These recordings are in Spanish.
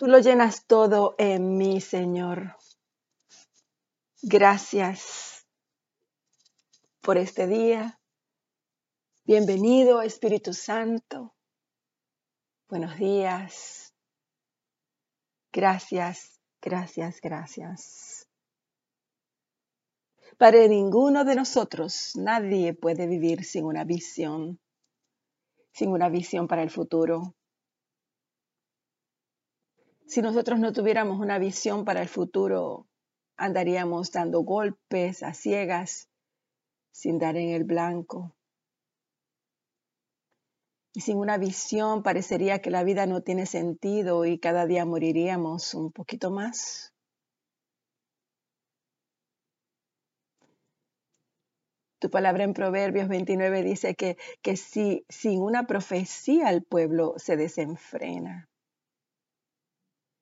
Tú lo llenas todo en mí, Señor. Gracias por este día. Bienvenido, Espíritu Santo. Buenos días. Gracias, gracias, gracias. Para ninguno de nosotros, nadie puede vivir sin una visión, sin una visión para el futuro. Si nosotros no tuviéramos una visión para el futuro, andaríamos dando golpes a ciegas sin dar en el blanco. Y sin una visión parecería que la vida no tiene sentido y cada día moriríamos un poquito más. Tu palabra en Proverbios 29 dice que, que si sin una profecía el pueblo se desenfrena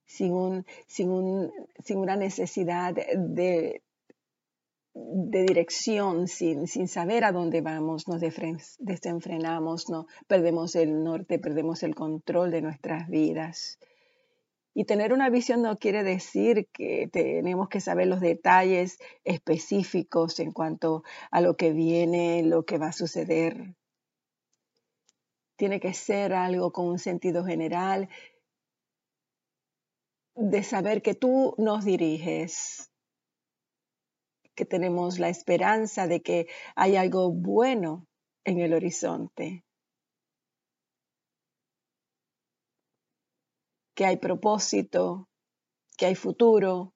sin, una necesidad de, dirección, sin, saber a dónde vamos, nos desenfrenamos, perdemos el norte, perdemos el control de nuestras vidas. Y tener una visión no quiere decir que tenemos que saber los detalles específicos en cuanto a lo que viene, lo que va a suceder. Tiene que ser algo con un sentido general de saber que tú nos diriges, que tenemos la esperanza de que hay algo bueno en el horizonte, que hay propósito, que hay futuro.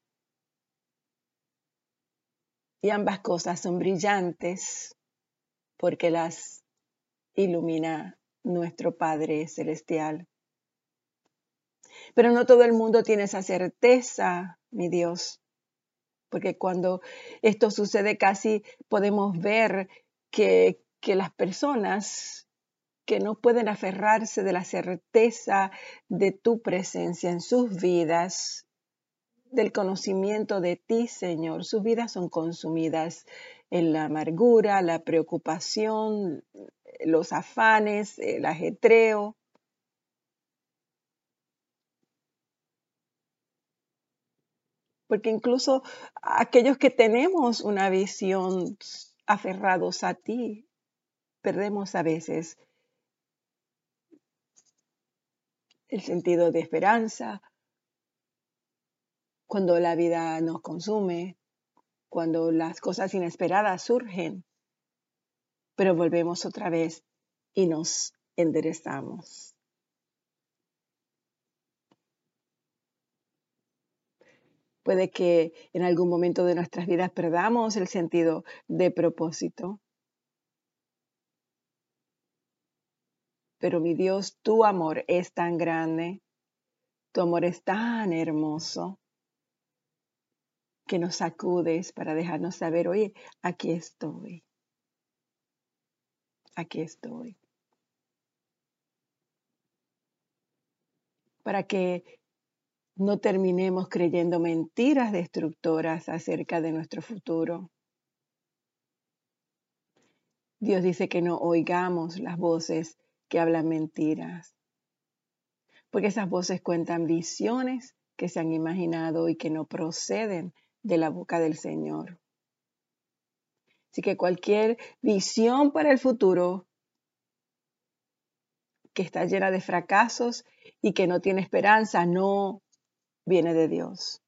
Y ambas cosas son brillantes porque las ilumina nuestro Padre Celestial. Pero no todo el mundo tiene esa certeza, mi Dios, porque cuando esto sucede casi podemos ver que, las personas que no pueden aferrarse de la certeza de tu presencia en sus vidas, del conocimiento de ti, Señor. Sus vidas son consumidas en la amargura, la preocupación, los afanes, el ajetreo. Porque incluso aquellos que tenemos una visión aferrados a ti, perdemos a veces el sentido de esperanza cuando la vida nos consume, cuando las cosas inesperadas surgen, pero volvemos otra vez y nos enderezamos. Puede que en algún momento de nuestras vidas perdamos el sentido de propósito. Pero mi Dios, tu amor es tan grande, tu amor es tan hermoso, que nos sacudes para dejarnos saber, oye, aquí estoy, aquí estoy. Para que no terminemos creyendo mentiras destructoras acerca de nuestro futuro. Dios dice que no oigamos las voces que hablan mentiras, porque esas voces cuentan visiones que se han imaginado y que no proceden de la boca del Señor. Así que cualquier visión para el futuro que está llena de fracasos y que no tiene esperanza, no viene de Dios.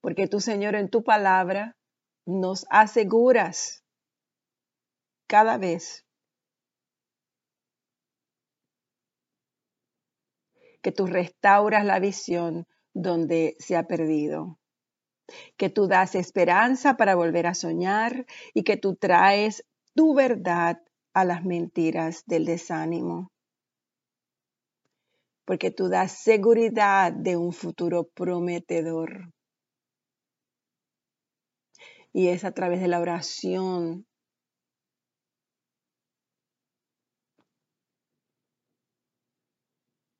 Porque tú, Señor, en tu palabra nos aseguras cada vez que tú restauras la visión donde se ha perdido, que tú das esperanza para volver a soñar y que tú traes tu verdad a las mentiras del desánimo porque tú das seguridad de un futuro prometedor. Y es a través de la oración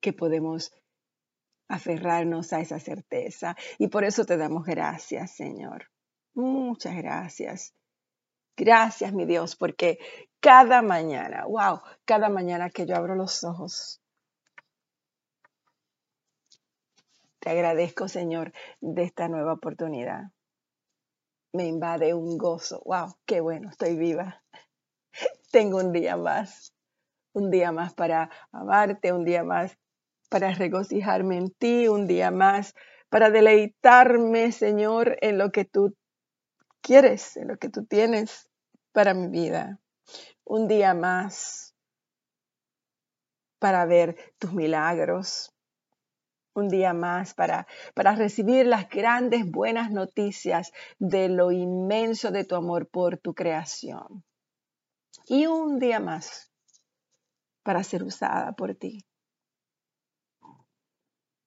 que podemos aferrarnos a esa certeza. Y por eso te damos gracias, Señor. Muchas gracias. Gracias, mi Dios, porque cada mañana, wow, cada mañana que yo abro los ojos, Te agradezco, Señor, de esta nueva oportunidad. Me invade un gozo. ¡Wow! ¡Qué bueno! Estoy viva. Tengo un día más. Un día más para amarte, un día más para regocijarme en ti, un día más para deleitarme, Señor, en lo que tú quieres, en lo que tú tienes para mi vida. Un día más para ver tus milagros. Un día más para, para recibir las grandes buenas noticias de lo inmenso de tu amor por tu creación. Y un día más para ser usada por ti.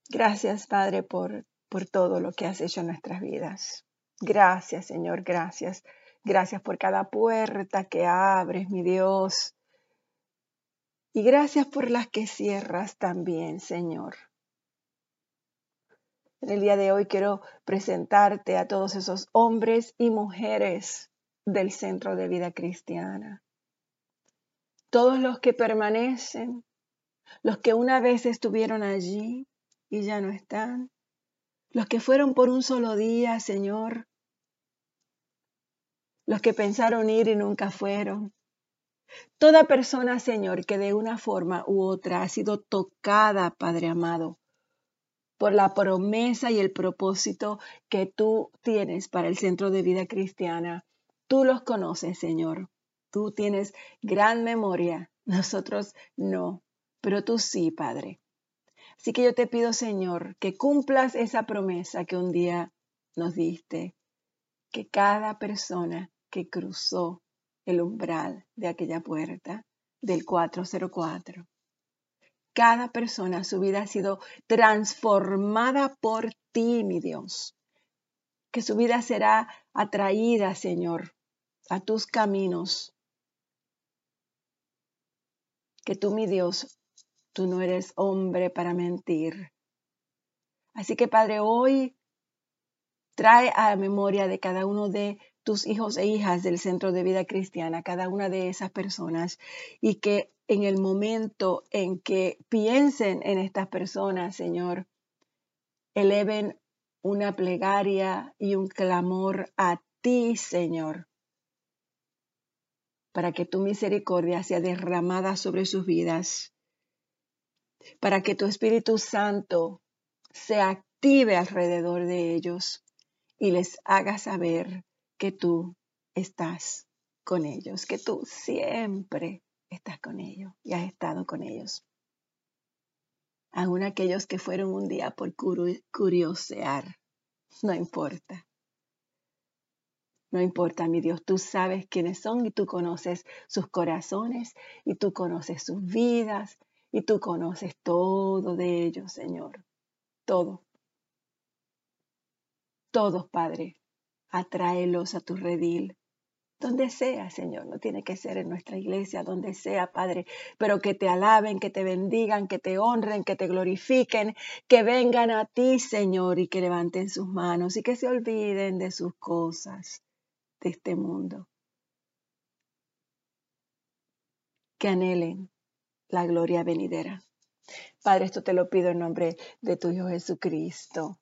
Gracias, Padre, por, por todo lo que has hecho en nuestras vidas. Gracias, Señor, gracias. Gracias por cada puerta que abres, mi Dios. Y gracias por las que cierras también, Señor. En el día de hoy quiero presentarte a todos esos hombres y mujeres del Centro de Vida Cristiana. Todos los que permanecen, los que una vez estuvieron allí y ya no están, los que fueron por un solo día, Señor, los que pensaron ir y nunca fueron. Toda persona, Señor, que de una forma u otra ha sido tocada, Padre amado, por la promesa y el propósito que tú tienes para el Centro de Vida Cristiana. Tú los conoces, Señor. Tú tienes gran memoria. Nosotros no, pero tú sí, Padre. Así que yo te pido, Señor, que cumplas esa promesa que un día nos diste, que cada persona que cruzó el umbral de aquella puerta del 404, cada persona, su vida ha sido transformada por ti, mi Dios. Que su vida será atraída, Señor, a tus caminos. Que tú, mi Dios, Tú no eres hombre para mentir. Así que Padre, hoy trae a la memoria de cada uno de tus hijos e hijas del Centro de Vida Cristiana, cada una de esas personas, y que en el momento en que piensen en estas personas, Señor, eleven una plegaria y un clamor a ti, Señor, para que tu misericordia sea derramada sobre sus vidas para que tu Espíritu Santo se active alrededor de ellos y les haga saber que tú estás con ellos, que tú siempre estás con ellos y has estado con ellos. Aún aquellos que fueron un día por curiosear, no importa. No importa, mi Dios, tú sabes quiénes son y tú conoces sus corazones y tú conoces sus vidas y tú conoces todo de ellos, Señor. Todo. Todos, Padre. Atráelos a tu redil. Donde sea, Señor, no tiene que ser en nuestra iglesia, donde sea, Padre, pero que te alaben, que te bendigan, que te honren, que te glorifiquen, que vengan a ti, Señor, y que levanten sus manos y que se olviden de sus cosas, de este mundo. Que anhelen la gloria venidera. Padre, esto te lo pido en nombre de tu Hijo Jesucristo.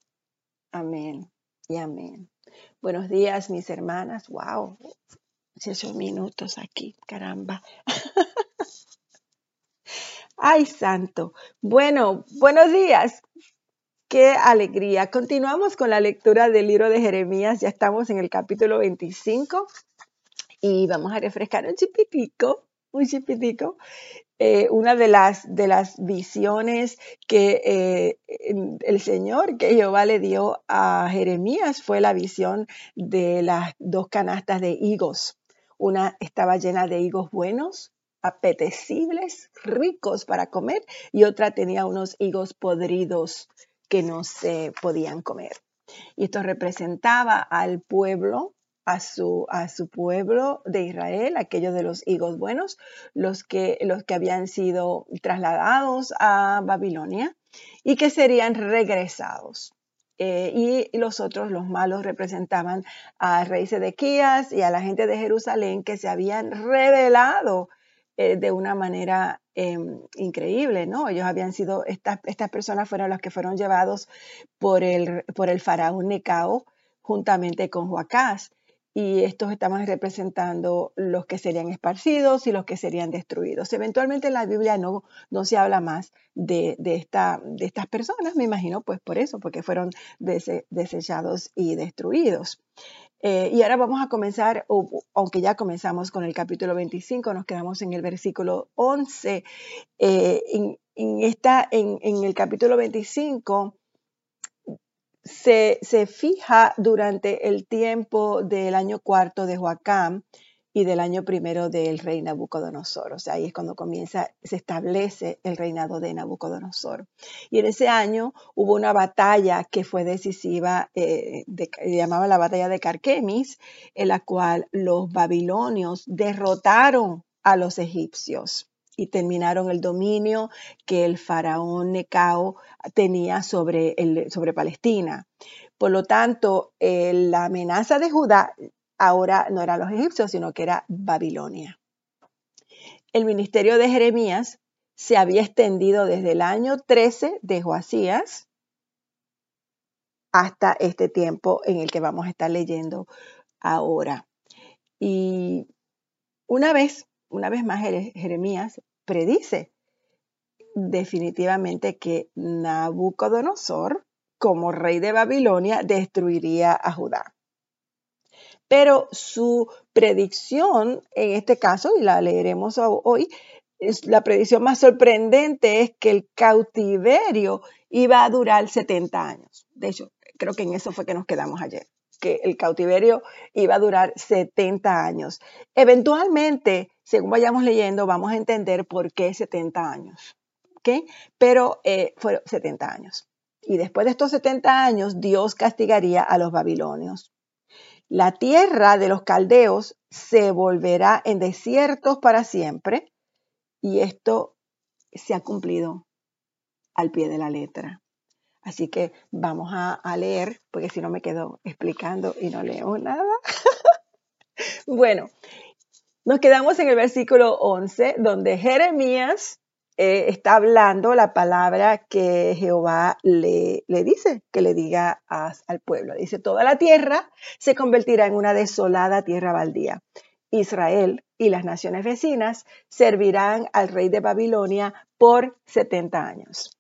Amén y amén. Buenos días, mis hermanas. Wow, 18 minutos aquí, caramba. Ay, santo. Bueno, buenos días. Qué alegría. Continuamos con la lectura del libro de Jeremías. Ya estamos en el capítulo 25 y vamos a refrescar un chipitico, un chipitico eh, una de las, de las visiones que eh, el Señor, que Jehová le dio a Jeremías, fue la visión de las dos canastas de higos. Una estaba llena de higos buenos, apetecibles, ricos para comer, y otra tenía unos higos podridos que no se podían comer. Y esto representaba al pueblo a su, a su pueblo de Israel, aquellos de los higos buenos, los que, los que habían sido trasladados a Babilonia y que serían regresados. Eh, y los otros, los malos, representaban al rey Sedequías y a la gente de Jerusalén que se habían revelado eh, de una manera em, increíble, ¿no? Ellos habían sido, estas, estas personas fueron las que fueron llevados por el, por el faraón Necao juntamente con Joacás y estos estaban representando los que serían esparcidos y los que serían destruidos. Eventualmente en la Biblia no, no se habla más de, esta, de estas personas, me imagino, pues por eso, porque fueron desechados y destruidos. Eh, y ahora vamos a comenzar, aunque ya comenzamos con el capítulo 25, nos quedamos en el versículo 11. Eh, en, esta, en, en el capítulo 25 se, fija durante el tiempo del año cuarto de Joacam y del año primero del rey Nabucodonosor. O sea, ahí es cuando comienza, se establece el reinado de Nabucodonosor. Y en ese año hubo una batalla que fue decisiva, eh, llamaba la batalla de Carquemis, en la cual los babilonios derrotaron a los egipcios y terminaron el dominio que el faraón Necao tenía sobre, sobre Palestina. Por lo tanto, la amenaza de Judá ahora no eran los egipcios, sino que era Babilonia. El ministerio de Jeremías se había extendido desde el año 13 de Joasías hasta este tiempo en el que vamos a estar leyendo ahora. Y una vez una vez más Jeremías predice definitivamente que Nabucodonosor, como rey de Babilonia, destruiría a Judá. Pero su predicción, en este caso, y la leeremos hoy, es, la predicción más sorprendente es que el cautiverio iba a durar 70 años. De hecho, creo que en eso fue que nos quedamos ayer que el cautiverio iba a durar 70 años. Eventualmente, según vayamos leyendo, vamos a entender por qué 70 años. ¿ok? Pero eh, fueron 70 años. Y después de estos 70 años, Dios castigaría a los babilonios. La tierra de los caldeos se volverá en desiertos para siempre. Y esto se ha cumplido al pie de la letra. Así que vamos a, leer, porque si no me quedo explicando y no leo nada. bueno, nos quedamos en el versículo 11, donde Jeremías eh, está hablando la palabra que Jehová le, le dice, que le diga al pueblo. Dice, toda la tierra se convertirá en una desolada tierra baldía. Israel y las naciones vecinas servirán al rey de Babilonia por 70 años.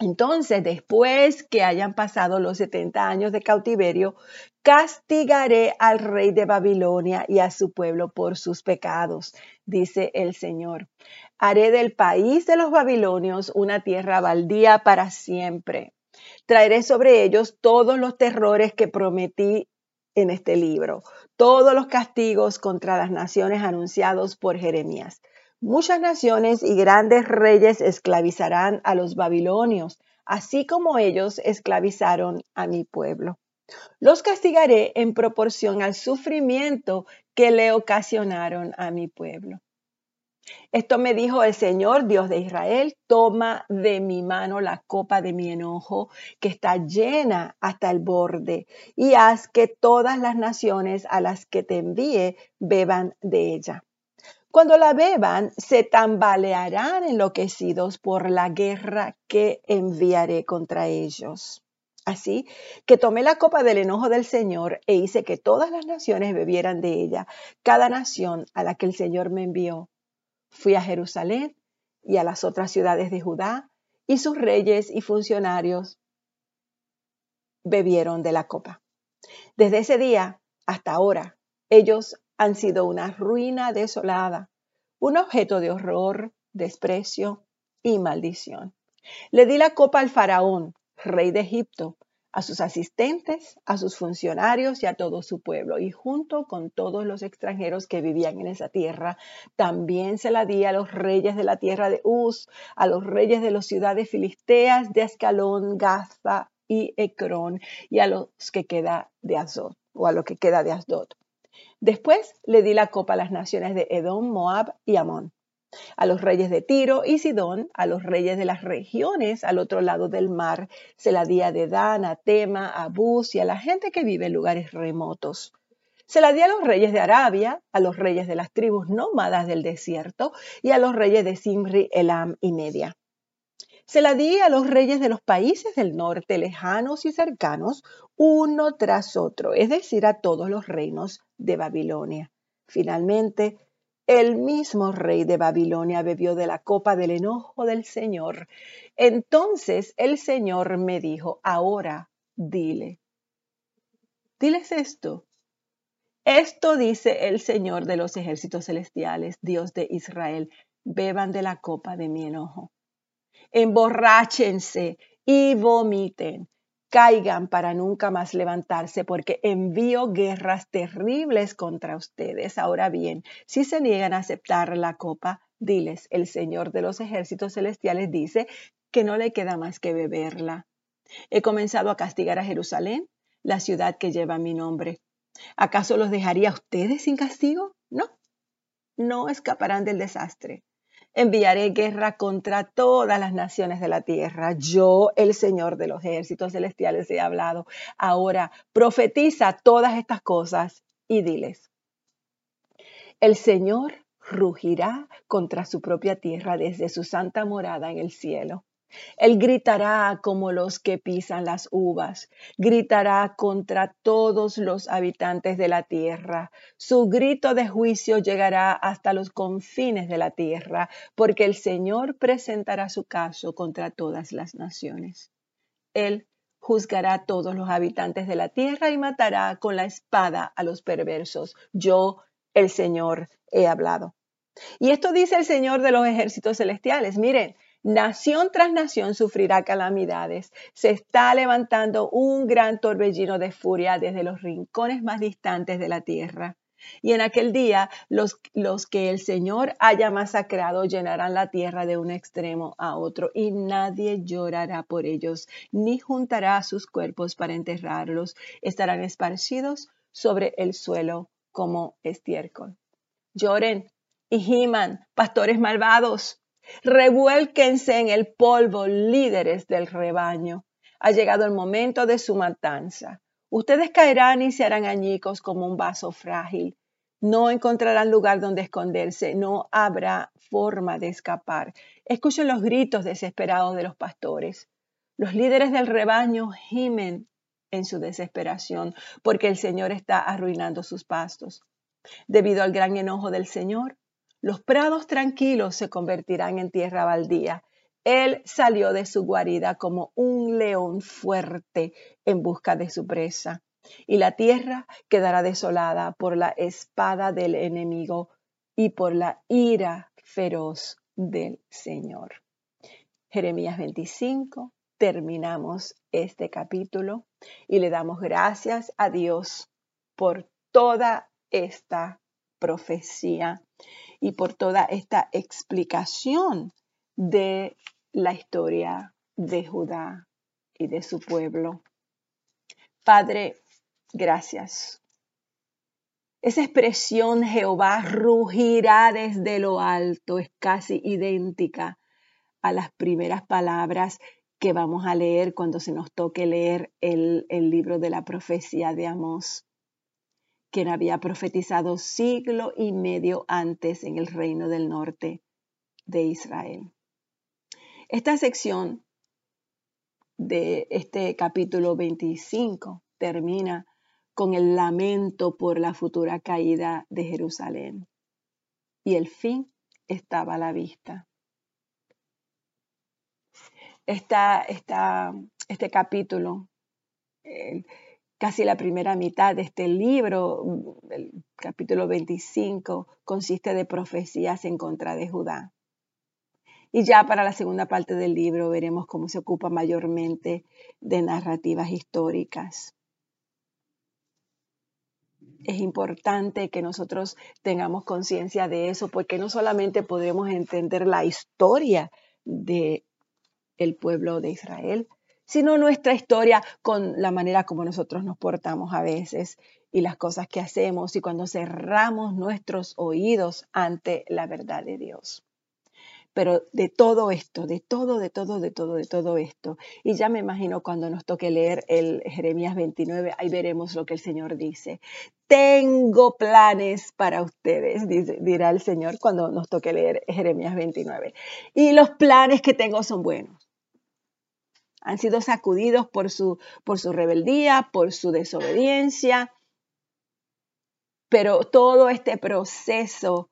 Entonces, después que hayan pasado los 70 años de cautiverio, castigaré al rey de Babilonia y a su pueblo por sus pecados, dice el Señor. Haré del país de los babilonios una tierra baldía para siempre. Traeré sobre ellos todos los terrores que prometí en este libro, todos los castigos contra las naciones anunciados por Jeremías. Muchas naciones y grandes reyes esclavizarán a los babilonios, así como ellos esclavizaron a mi pueblo. Los castigaré en proporción al sufrimiento que le ocasionaron a mi pueblo. Esto me dijo el Señor, Dios de Israel, toma de mi mano la copa de mi enojo, que está llena hasta el borde, y haz que todas las naciones a las que te envíe beban de ella. Cuando la beban, se tambalearán enloquecidos por la guerra que enviaré contra ellos. Así que tomé la copa del enojo del Señor e hice que todas las naciones bebieran de ella, cada nación a la que el Señor me envió. Fui a Jerusalén y a las otras ciudades de Judá, y sus reyes y funcionarios bebieron de la copa. Desde ese día hasta ahora, ellos han sido una ruina desolada, un objeto de horror, desprecio y maldición. Le di la copa al faraón, rey de Egipto, a sus asistentes, a sus funcionarios y a todo su pueblo. Y junto con todos los extranjeros que vivían en esa tierra, también se la di a los reyes de la tierra de Uz, a los reyes de las ciudades filisteas de Ascalón, Gaza y Ecrón, y a los que queda de Azot, o a lo que queda de Asdod. Después le di la copa a las naciones de Edom, Moab y Amón, a los reyes de Tiro y Sidón, a los reyes de las regiones al otro lado del mar, se la di a Dedán, a Tema, a Bus y a la gente que vive en lugares remotos. Se la di a los reyes de Arabia, a los reyes de las tribus nómadas del desierto y a los reyes de Simri, Elam y Media. Se la di a los reyes de los países del norte, lejanos y cercanos, uno tras otro, es decir, a todos los reinos de Babilonia. Finalmente, el mismo rey de Babilonia bebió de la copa del enojo del Señor. Entonces el Señor me dijo, ahora dile, diles esto. Esto dice el Señor de los ejércitos celestiales, Dios de Israel, beban de la copa de mi enojo. Emborráchense y vomiten caigan para nunca más levantarse, porque envío guerras terribles contra ustedes. Ahora bien, si se niegan a aceptar la copa, diles, el Señor de los ejércitos celestiales dice que no le queda más que beberla. He comenzado a castigar a Jerusalén, la ciudad que lleva mi nombre. ¿Acaso los dejaría a ustedes sin castigo? No, no escaparán del desastre enviaré guerra contra todas las naciones de la tierra. Yo, el Señor de los ejércitos celestiales, he hablado. Ahora, profetiza todas estas cosas y diles. El Señor rugirá contra su propia tierra desde su santa morada en el cielo. Él gritará como los que pisan las uvas, gritará contra todos los habitantes de la tierra. Su grito de juicio llegará hasta los confines de la tierra, porque el Señor presentará su caso contra todas las naciones. Él juzgará a todos los habitantes de la tierra y matará con la espada a los perversos. Yo, el Señor, he hablado. Y esto dice el Señor de los ejércitos celestiales. Miren, Nación tras nación sufrirá calamidades. Se está levantando un gran torbellino de furia desde los rincones más distantes de la tierra. Y en aquel día los, los, que el Señor haya masacrado llenarán la tierra de un extremo a otro y nadie llorará por ellos, ni juntará sus cuerpos para enterrarlos. Estarán esparcidos sobre el suelo como estiércol. Lloren y giman, pastores malvados, Revuélquense en el polvo, líderes del rebaño. Ha llegado el momento de su matanza. Ustedes caerán y se harán añicos como un vaso frágil. No encontrarán lugar donde esconderse, no habrá forma de escapar. Escuchen los gritos desesperados de los pastores. Los líderes del rebaño gimen en su desesperación porque el Señor está arruinando sus pastos. Debido al gran enojo del Señor, los prados tranquilos se convertirán en tierra baldía. Él salió de su guarida como un león fuerte en busca de su presa. Y la tierra quedará desolada por la espada del enemigo y por la ira feroz del Señor. Jeremías 25, terminamos este capítulo y le damos gracias a Dios por toda esta profecía y por toda esta explicación de la historia de Judá y de su pueblo. Padre, gracias. Esa expresión Jehová rugirá desde lo alto es casi idéntica a las primeras palabras que vamos a leer cuando se nos toque leer el, el libro de la profecía de Amós quien había profetizado siglo y medio antes en el reino del norte de Israel. Esta sección de este capítulo 25 termina con el lamento por la futura caída de Jerusalén. Y el fin estaba a la vista. este capítulo, casi la primera mitad de este libro, el capítulo 25, consiste de profecías en contra de Judá. Y ya para la segunda parte del libro veremos cómo se ocupa mayormente de narrativas históricas. Es importante que nosotros tengamos conciencia de eso porque no solamente podremos entender la historia del el pueblo de Israel, sino nuestra historia con la manera como nosotros nos portamos a veces y las cosas que hacemos y cuando cerramos nuestros oídos ante la verdad de Dios. pero de todo esto, de todo, de todo, de todo, de todo esto. Y ya me imagino cuando nos toque leer el Jeremías 29, ahí veremos lo que el Señor dice. Tengo planes para ustedes, dirá el Señor cuando nos toque leer Jeremías 29. Y los planes que tengo son buenos. Han sido sacudidos por su, por su rebeldía, por su desobediencia, pero todo este proceso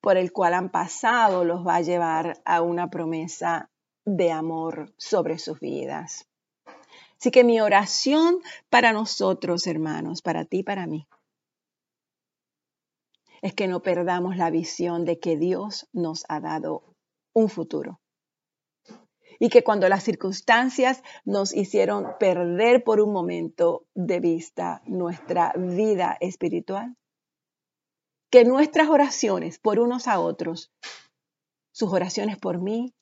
por el cual han pasado los va a llevar a una promesa de amor sobre sus vidas. Así que mi oración para nosotros, hermanos, para ti, para mí, es que no perdamos la visión de que Dios nos ha dado un futuro. Y que cuando las circunstancias nos hicieron perder por un momento de vista nuestra vida espiritual, que nuestras oraciones por unos a otros, sus oraciones por mí,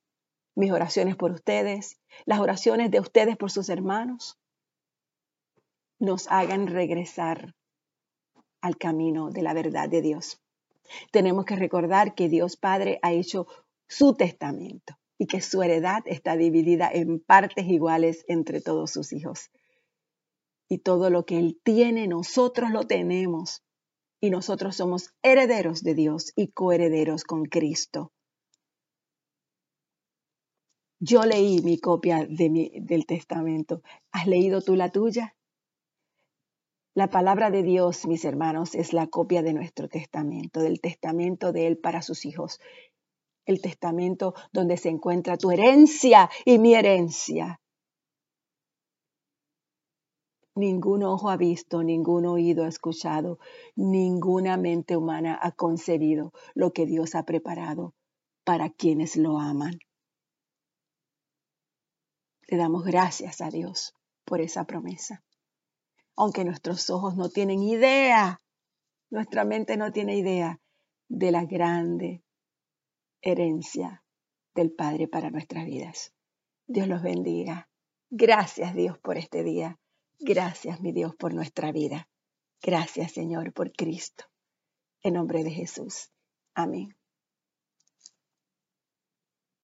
mis oraciones por ustedes, las oraciones de ustedes por sus hermanos, nos hagan regresar al camino de la verdad de Dios. Tenemos que recordar que Dios Padre ha hecho su testamento y que su heredad está dividida en partes iguales entre todos sus hijos. Y todo lo que Él tiene, nosotros lo tenemos y nosotros somos herederos de Dios y coherederos con Cristo. Yo leí mi copia de del testamento. ¿Has leído tú la tuya? La palabra de Dios, mis hermanos, es la copia de nuestro testamento, del testamento de Él para sus hijos. El testamento donde se encuentra tu herencia y mi herencia. Ningún ojo ha visto, ningún oído ha escuchado, ninguna mente humana ha concebido lo que Dios ha preparado para quienes lo aman. Le damos gracias a Dios por esa promesa. Aunque nuestros ojos no tienen idea, nuestra mente no tiene idea de la grande herencia del Padre para nuestras vidas. Dios los bendiga. Gracias Dios por este día. Gracias, mi Dios, por nuestra vida. Gracias, Señor, por Cristo. En nombre de Jesús. Amén.